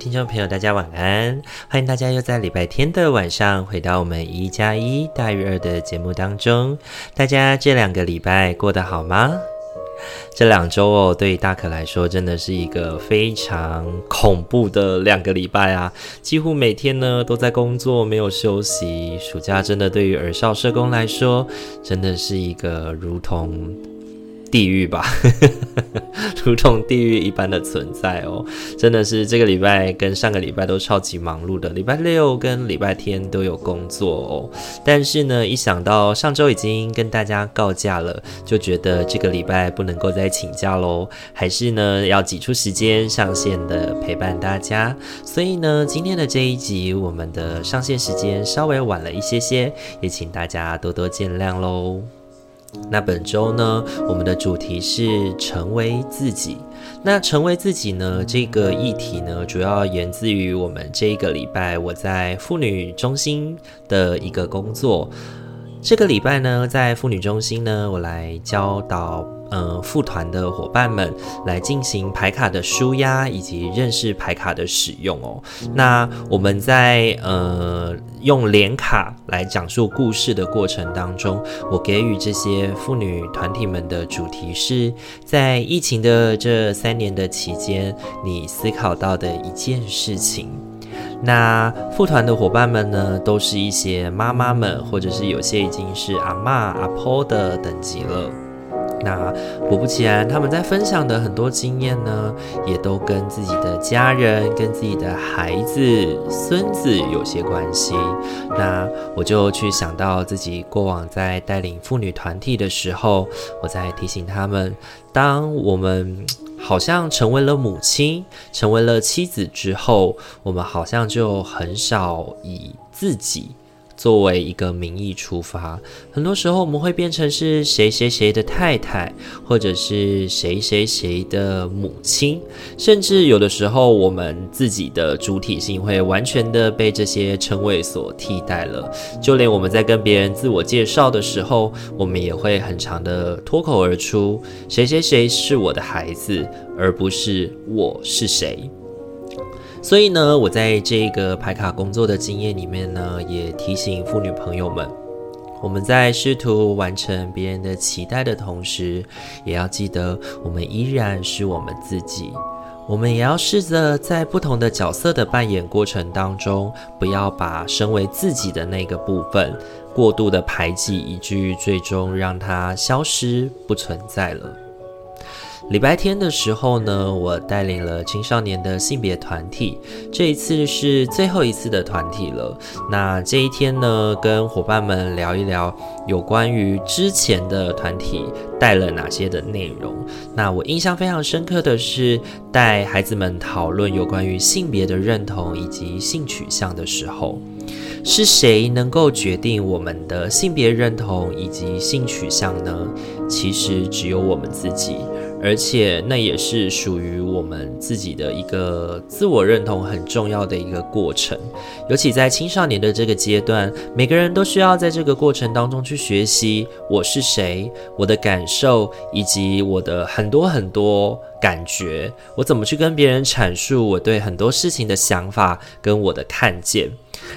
听众朋友，大家晚安！欢迎大家又在礼拜天的晚上回到我们一加一大于二的节目当中。大家这两个礼拜过得好吗？这两周哦，对于大可来说，真的是一个非常恐怖的两个礼拜啊！几乎每天呢都在工作，没有休息。暑假真的对于儿少社工来说，真的是一个如同……地狱吧，如同地狱一般的存在哦，真的是这个礼拜跟上个礼拜都超级忙碌的，礼拜六跟礼拜天都有工作哦。但是呢，一想到上周已经跟大家告假了，就觉得这个礼拜不能够再请假喽，还是呢要挤出时间上线的陪伴大家。所以呢，今天的这一集我们的上线时间稍微晚了一些些，也请大家多多见谅喽。那本周呢，我们的主题是成为自己。那成为自己呢，这个议题呢，主要源自于我们这一个礼拜我在妇女中心的一个工作。这个礼拜呢，在妇女中心呢，我来教导。呃，副团的伙伴们来进行牌卡的纾压以及认识牌卡的使用哦。那我们在呃用连卡来讲述故事的过程当中，我给予这些妇女团体们的主题是在疫情的这三年的期间，你思考到的一件事情。那副团的伙伴们呢，都是一些妈妈们，或者是有些已经是阿嬷、阿婆的等级了。那果不其然，他们在分享的很多经验呢，也都跟自己的家人、跟自己的孩子、孙子有些关系。那我就去想到自己过往在带领妇女团体的时候，我在提醒他们，当我们好像成为了母亲、成为了妻子之后，我们好像就很少以自己。作为一个名义出发，很多时候我们会变成是谁谁谁的太太，或者是谁谁谁的母亲，甚至有的时候我们自己的主体性会完全的被这些称谓所替代了。就连我们在跟别人自我介绍的时候，我们也会很常的脱口而出：谁谁谁是我的孩子，而不是我是谁。所以呢，我在这个牌卡工作的经验里面呢，也提醒妇女朋友们，我们在试图完成别人的期待的同时，也要记得我们依然是我们自己。我们也要试着在不同的角色的扮演过程当中，不要把身为自己的那个部分过度的排挤，以至于最终让它消失不存在了。礼拜天的时候呢，我带领了青少年的性别团体，这一次是最后一次的团体了。那这一天呢，跟伙伴们聊一聊有关于之前的团体带了哪些的内容。那我印象非常深刻的是，带孩子们讨论有关于性别的认同以及性取向的时候，是谁能够决定我们的性别认同以及性取向呢？其实只有我们自己。而且那也是属于我们自己的一个自我认同很重要的一个过程，尤其在青少年的这个阶段，每个人都需要在这个过程当中去学习我是谁，我的感受以及我的很多很多感觉，我怎么去跟别人阐述我对很多事情的想法跟我的看见。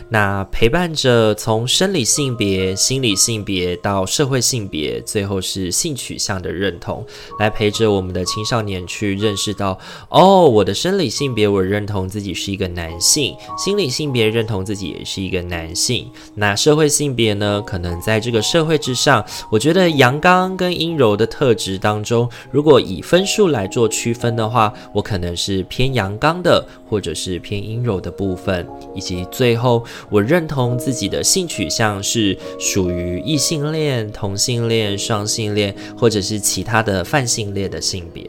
那陪伴着从生理性别、心理性别到社会性别，最后是性取向的认同，来陪着我们的青少年去认识到：哦，我的生理性别我认同自己是一个男性，心理性别认同自己也是一个男性。那社会性别呢？可能在这个社会之上，我觉得阳刚跟阴柔的特质当中，如果以分数来做区分的话，我可能是偏阳刚的，或者是偏阴柔的部分，以及最后。我认同自己的性取向是属于异性恋、同性恋、双性恋，或者是其他的泛性恋的性别。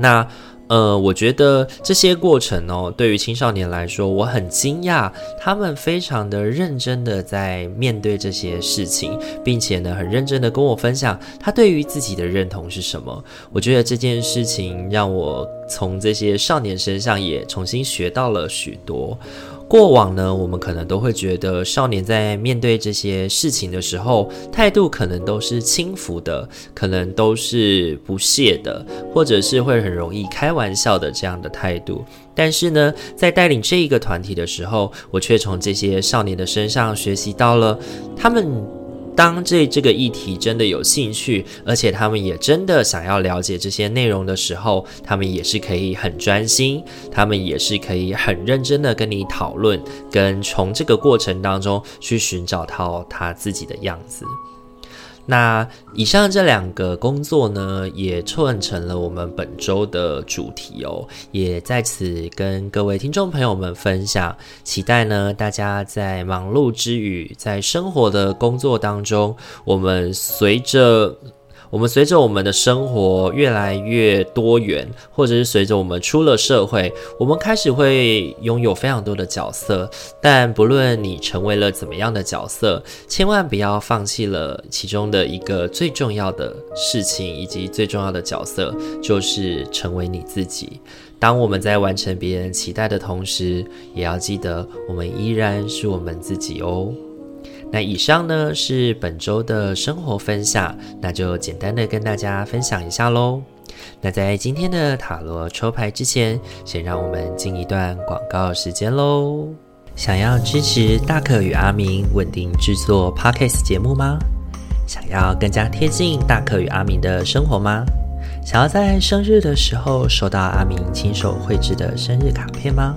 那。呃，我觉得这些过程哦，对于青少年来说，我很惊讶，他们非常的认真的在面对这些事情，并且呢，很认真的跟我分享他对于自己的认同是什么。我觉得这件事情让我从这些少年身上也重新学到了许多。过往呢，我们可能都会觉得少年在面对这些事情的时候，态度可能都是轻浮的，可能都是不屑的，或者是会很容易开玩笑的这样的态度。但是呢，在带领这一个团体的时候，我却从这些少年的身上学习到了他们。当这这个议题真的有兴趣，而且他们也真的想要了解这些内容的时候，他们也是可以很专心，他们也是可以很认真的跟你讨论，跟从这个过程当中去寻找到他自己的样子。那以上这两个工作呢，也串成了我们本周的主题哦，也在此跟各位听众朋友们分享，期待呢大家在忙碌之余，在生活的工作当中，我们随着。我们随着我们的生活越来越多元，或者是随着我们出了社会，我们开始会拥有非常多的角色。但不论你成为了怎么样的角色，千万不要放弃了其中的一个最重要的事情，以及最重要的角色，就是成为你自己。当我们在完成别人期待的同时，也要记得我们依然是我们自己哦。那以上呢是本周的生活分享，那就简单的跟大家分享一下喽。那在今天的塔罗抽牌之前，先让我们进一段广告时间喽。想要支持大可与阿明稳定制作 Podcast 节目吗？想要更加贴近大可与阿明的生活吗？想要在生日的时候收到阿明亲手绘制的生日卡片吗？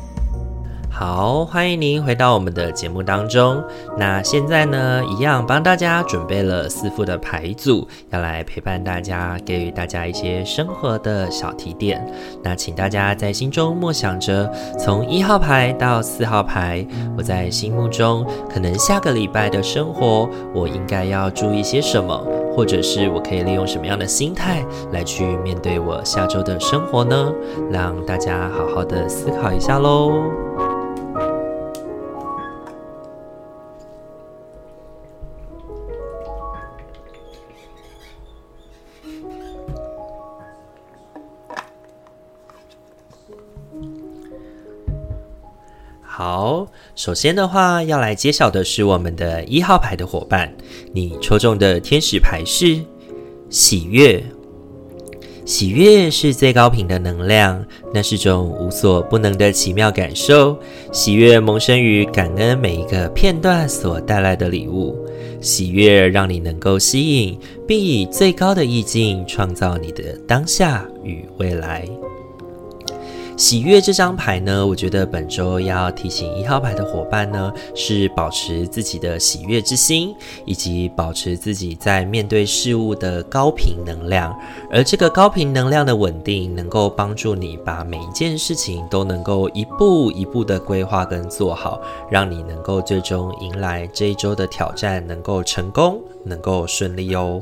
好，欢迎您回到我们的节目当中。那现在呢，一样帮大家准备了四副的牌组，要来陪伴大家，给予大家一些生活的小提点。那请大家在心中默想着，从一号牌到四号牌，我在心目中可能下个礼拜的生活，我应该要注意些什么，或者是我可以利用什么样的心态来去面对我下周的生活呢？让大家好好的思考一下喽。好，首先的话要来揭晓的是我们的一号牌的伙伴，你抽中的天使牌是喜悦。喜悦是最高频的能量，那是种无所不能的奇妙感受。喜悦萌生于感恩每一个片段所带来的礼物，喜悦让你能够吸引，并以最高的意境创造你的当下与未来。喜悦这张牌呢，我觉得本周要提醒一号牌的伙伴呢，是保持自己的喜悦之心，以及保持自己在面对事物的高频能量。而这个高频能量的稳定，能够帮助你把每一件事情都能够一步一步的规划跟做好，让你能够最终迎来这一周的挑战，能够成功，能够顺利哦。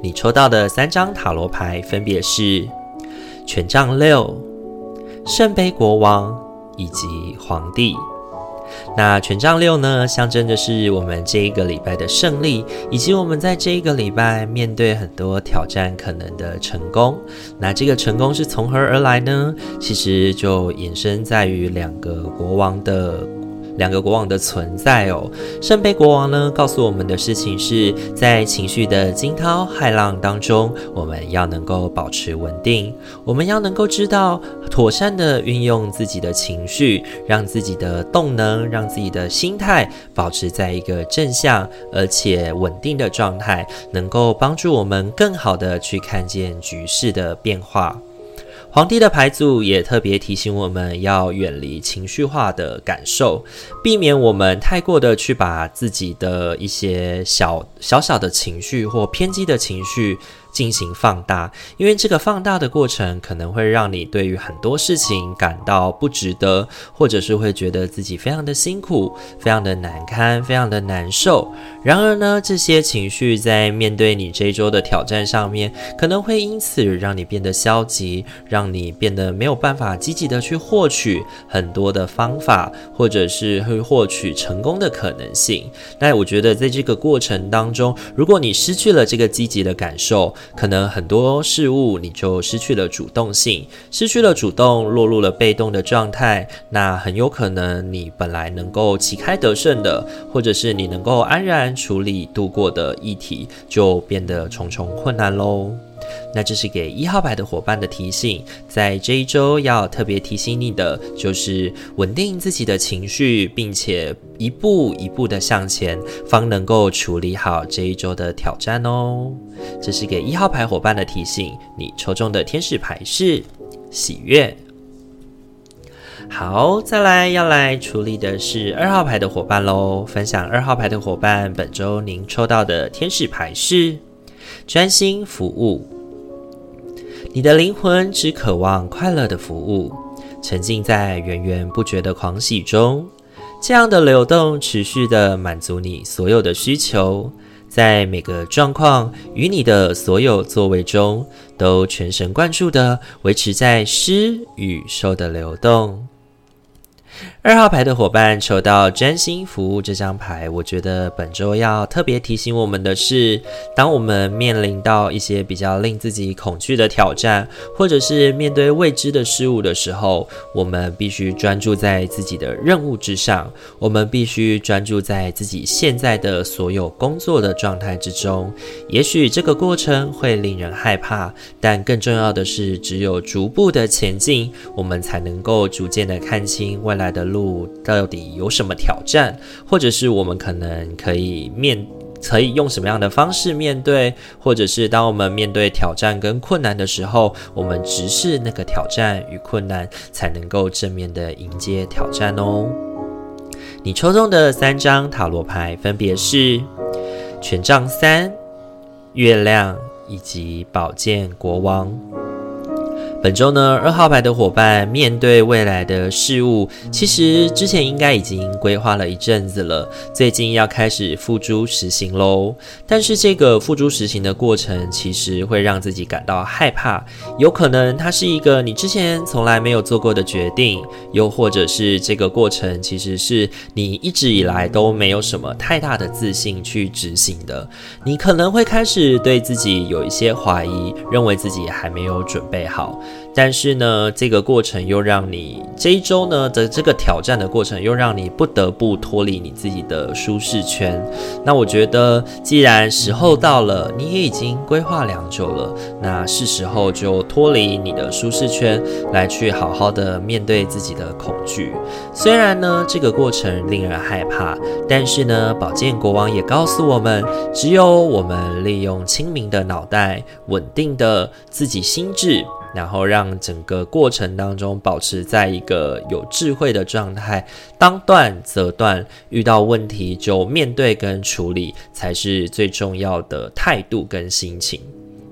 你抽到的三张塔罗牌分别是权杖六。圣杯国王以及皇帝，那权杖六呢，象征的是我们这一个礼拜的胜利，以及我们在这一个礼拜面对很多挑战可能的成功。那这个成功是从何而来呢？其实就衍生在于两个国王的两个国王的存在哦。圣杯国王呢，告诉我们的事情是在情绪的惊涛骇浪当中，我们要能够保持稳定，我们要能够知道妥善的运用自己的情绪，让自己的动能，让自己的心态保持在一个正向而且稳定的状态，能够帮助我们更好的去看见局势的变化。皇帝的牌组也特别提醒我们要远离情绪化的感受，避免我们太过的去把自己的一些小小小的情绪或偏激的情绪。进行放大，因为这个放大的过程可能会让你对于很多事情感到不值得，或者是会觉得自己非常的辛苦、非常的难堪、非常的难受。然而呢，这些情绪在面对你这一周的挑战上面，可能会因此让你变得消极，让你变得没有办法积极的去获取很多的方法，或者是会获取成功的可能性。那我觉得在这个过程当中，如果你失去了这个积极的感受，可能很多事物你就失去了主动性，失去了主动，落入了被动的状态。那很有可能你本来能够旗开得胜的，或者是你能够安然处理度过的议题，就变得重重困难喽。那这是给一号牌的伙伴的提醒，在这一周要特别提醒你的，就是稳定自己的情绪，并且一步一步的向前，方能够处理好这一周的挑战哦。这是给一号牌伙伴的提醒，你抽中的天使牌是喜悦。好，再来要来处理的是二号牌的伙伴喽。分享二号牌的伙伴，本周您抽到的天使牌是专心服务。你的灵魂只渴望快乐的服务，沉浸在源源不绝的狂喜中。这样的流动持续地满足你所有的需求，在每个状况与你的所有作为中，都全神贯注地维持在施与受的流动。二号牌的伙伴抽到专心服务这张牌，我觉得本周要特别提醒我们的是，当我们面临到一些比较令自己恐惧的挑战，或者是面对未知的事物的时候，我们必须专注在自己的任务之上，我们必须专注在自己现在的所有工作的状态之中。也许这个过程会令人害怕，但更重要的是，只有逐步的前进，我们才能够逐渐的看清未来来的。路到底有什么挑战，或者是我们可能可以面，可以用什么样的方式面对，或者是当我们面对挑战跟困难的时候，我们直视那个挑战与困难，才能够正面的迎接挑战哦。你抽中的三张塔罗牌分别是权杖三、月亮以及宝剑国王。本周呢，二号牌的伙伴面对未来的事物，其实之前应该已经规划了一阵子了，最近要开始付诸实行喽。但是这个付诸实行的过程，其实会让自己感到害怕，有可能它是一个你之前从来没有做过的决定，又或者是这个过程其实是你一直以来都没有什么太大的自信去执行的。你可能会开始对自己有一些怀疑，认为自己还没有准备好。但是呢，这个过程又让你这一周呢的这个挑战的过程，又让你不得不脱离你自己的舒适圈。那我觉得，既然时候到了，你也已经规划良久了，那是时候就脱离你的舒适圈，来去好好的面对自己的恐惧。虽然呢，这个过程令人害怕，但是呢，宝剑国王也告诉我们，只有我们利用清明的脑袋，稳定的自己心智。然后让整个过程当中保持在一个有智慧的状态，当断则断，遇到问题就面对跟处理，才是最重要的态度跟心情。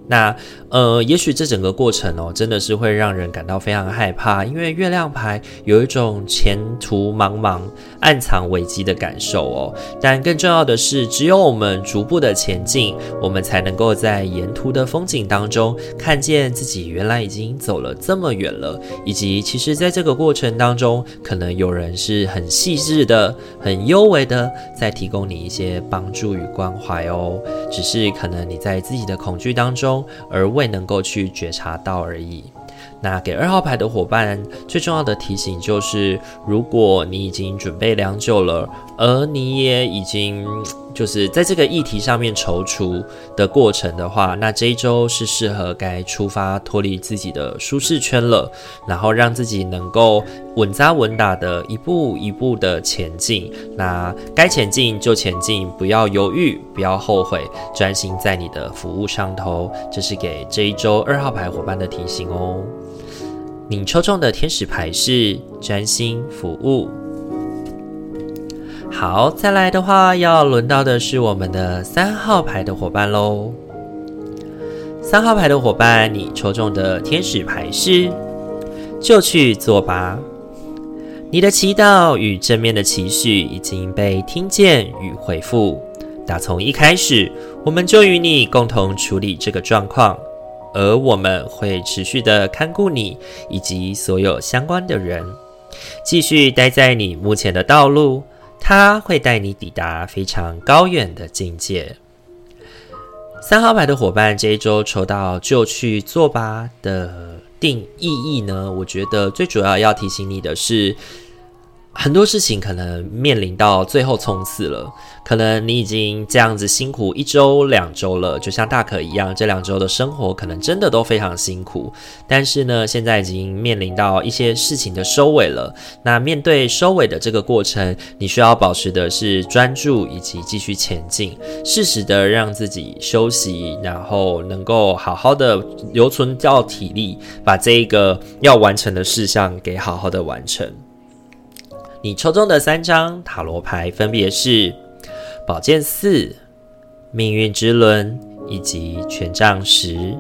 那呃，也许这整个过程哦，真的是会让人感到非常害怕，因为月亮牌有一种前途茫茫、暗藏危机的感受哦。但更重要的是，只有我们逐步的前进，我们才能够在沿途的风景当中，看见自己原来已经走了这么远了，以及其实在这个过程当中，可能有人是很细致的、很优美的，在提供你一些帮助与关怀哦。只是可能你在自己的恐惧当中。而未能够去觉察到而已。那给二号牌的伙伴最重要的提醒就是，如果你已经准备良久了，而你也已经就是在这个议题上面踌躇的过程的话，那这一周是适合该出发脱离自己的舒适圈了，然后让自己能够稳扎稳打的一步一步的前进。那该前进就前进，不要犹豫，不要后悔，专心在你的服务上头。这是给这一周二号牌伙伴的提醒哦。你抽中的天使牌是专心服务。好，再来的话，要轮到的是我们的三号牌的伙伴喽。三号牌的伙伴，你抽中的天使牌是就去做吧。你的祈祷与正面的情绪已经被听见与回复。打从一开始，我们就与你共同处理这个状况。而我们会持续的看顾你以及所有相关的人，继续待在你目前的道路，它会带你抵达非常高远的境界。三号牌的伙伴，这一周抽到就去做吧的定意义呢？我觉得最主要要提醒你的是。很多事情可能面临到最后冲刺了，可能你已经这样子辛苦一周两周了，就像大可一样，这两周的生活可能真的都非常辛苦。但是呢，现在已经面临到一些事情的收尾了。那面对收尾的这个过程，你需要保持的是专注以及继续前进，适时的让自己休息，然后能够好好的留存掉体力，把这一个要完成的事项给好好的完成。你抽中的三张塔罗牌分别是宝剑四、命运之轮以及权杖十。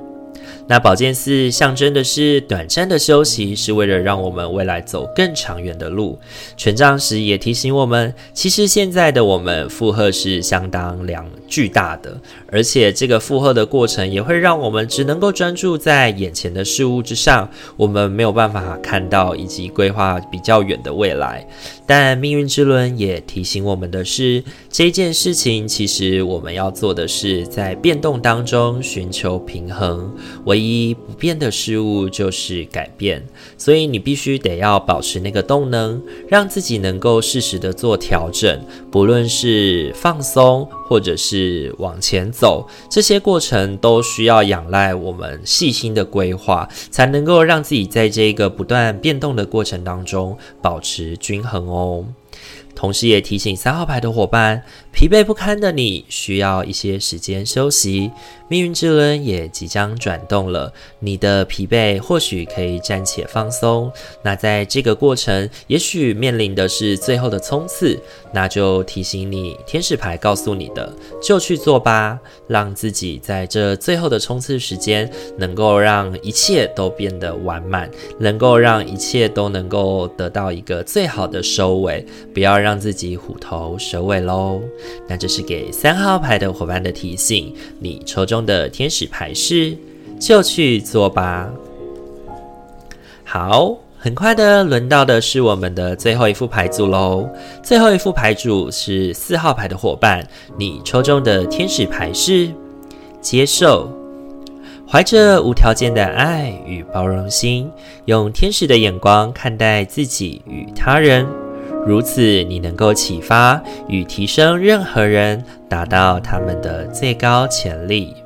那宝剑四象征的是短暂的休息，是为了让我们未来走更长远的路。权杖十也提醒我们，其实现在的我们负荷是相当量巨大的，而且这个负荷的过程也会让我们只能够专注在眼前的事物之上，我们没有办法看到以及规划比较远的未来。但命运之轮也提醒我们的是，这件事情其实我们要做的是在变动当中寻求平衡。唯一不变的事物就是改变，所以你必须得要保持那个动能，让自己能够适时的做调整，不论是放松或者是往前走，这些过程都需要仰赖我们细心的规划，才能够让自己在这个不断变动的过程当中保持均衡哦。同时也提醒三号牌的伙伴，疲惫不堪的你需要一些时间休息。命运之轮也即将转动了，你的疲惫或许可以暂且放松。那在这个过程，也许面临的是最后的冲刺，那就提醒你，天使牌告诉你的，就去做吧，让自己在这最后的冲刺时间，能够让一切都变得完满，能够让一切都能够得到一个最好的收尾，不要让。自己虎头蛇尾喽。那这是给三号牌的伙伴的提醒。你抽中的天使牌是，就去做吧。好，很快的轮到的是我们的最后一副牌组喽。最后一副牌组是四号牌的伙伴，你抽中的天使牌是接受，怀着无条件的爱与包容心，用天使的眼光看待自己与他人。如此，你能够启发与提升任何人，达到他们的最高潜力。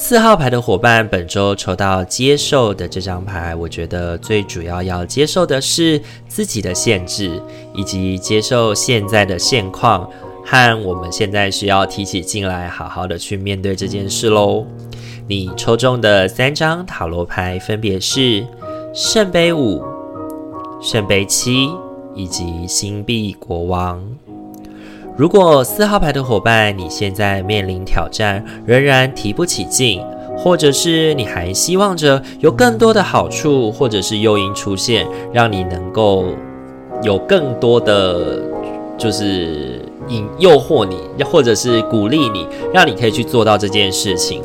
四号牌的伙伴，本周抽到接受的这张牌，我觉得最主要要接受的是自己的限制，以及接受现在的现况，和我们现在需要提起劲来，好好的去面对这件事喽。你抽中的三张塔罗牌分别是圣杯五、圣杯七。以及星币国王。如果四号牌的伙伴，你现在面临挑战，仍然提不起劲，或者是你还希望着有更多的好处，或者是诱因出现，让你能够有更多的，就是引诱惑你，或者是鼓励你，让你可以去做到这件事情。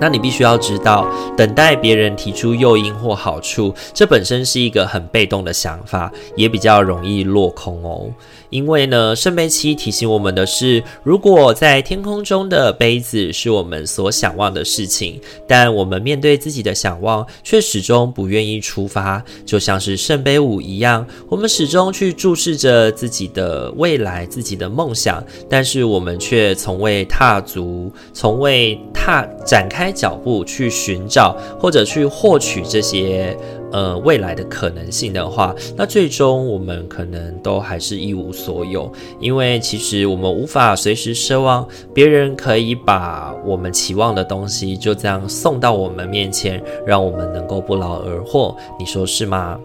那你必须要知道，等待别人提出诱因或好处，这本身是一个很被动的想法，也比较容易落空哦。因为呢，圣杯七提醒我们的是，如果在天空中的杯子是我们所想望的事情，但我们面对自己的想望却始终不愿意出发，就像是圣杯五一样，我们始终去注视着自己的未来、自己的梦想，但是我们却从未踏足、从未踏展开开脚步去寻找或者去获取这些。呃，未来的可能性的话，那最终我们可能都还是一无所有，因为其实我们无法随时奢望别人可以把我们期望的东西就这样送到我们面前，让我们能够不劳而获。你说是吗？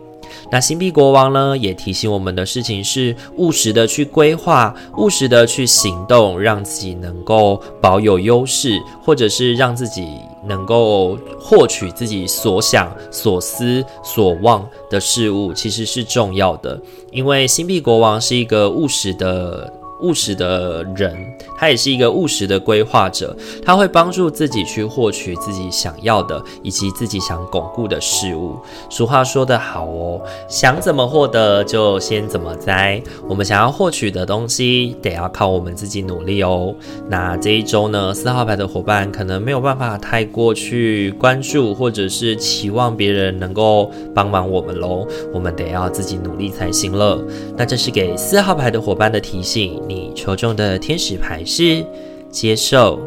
那星币国王呢，也提醒我们的事情是务实的去规划，务实的去行动，让自己能够保有优势，或者是让自己能够获取自己所想、所思、所望的事物，其实是重要的。因为星币国王是一个务实的。务实的人，他也是一个务实的规划者，他会帮助自己去获取自己想要的，以及自己想巩固的事物。俗话说得好哦，想怎么获得就先怎么栽。我们想要获取的东西，得要靠我们自己努力哦。那这一周呢，四号牌的伙伴可能没有办法太过去关注，或者是期望别人能够帮忙我们喽。我们得要自己努力才行了。那这是给四号牌的伙伴的提醒。你抽中的天使牌是接受。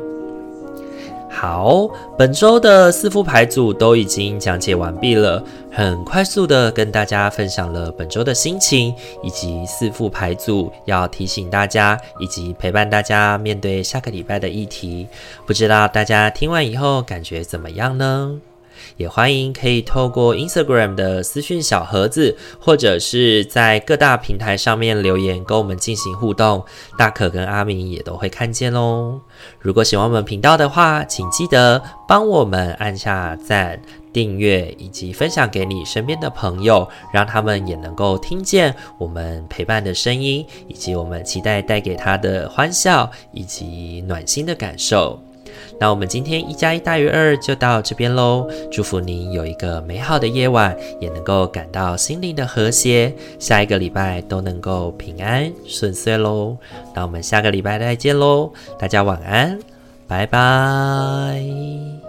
好，本周的四副牌组都已经讲解完毕了，很快速的跟大家分享了本周的心情，以及四副牌组要提醒大家，以及陪伴大家面对下个礼拜的议题。不知道大家听完以后感觉怎么样呢？也欢迎可以透过 Instagram 的私讯小盒子，或者是在各大平台上面留言跟我们进行互动，大可跟阿明也都会看见哦。如果喜欢我们频道的话，请记得帮我们按下赞、订阅以及分享给你身边的朋友，让他们也能够听见我们陪伴的声音，以及我们期待带给他的欢笑以及暖心的感受。那我们今天一加一大于二就到这边喽，祝福您有一个美好的夜晚，也能够感到心灵的和谐，下一个礼拜都能够平安顺遂喽。那我们下个礼拜再见喽，大家晚安，拜拜。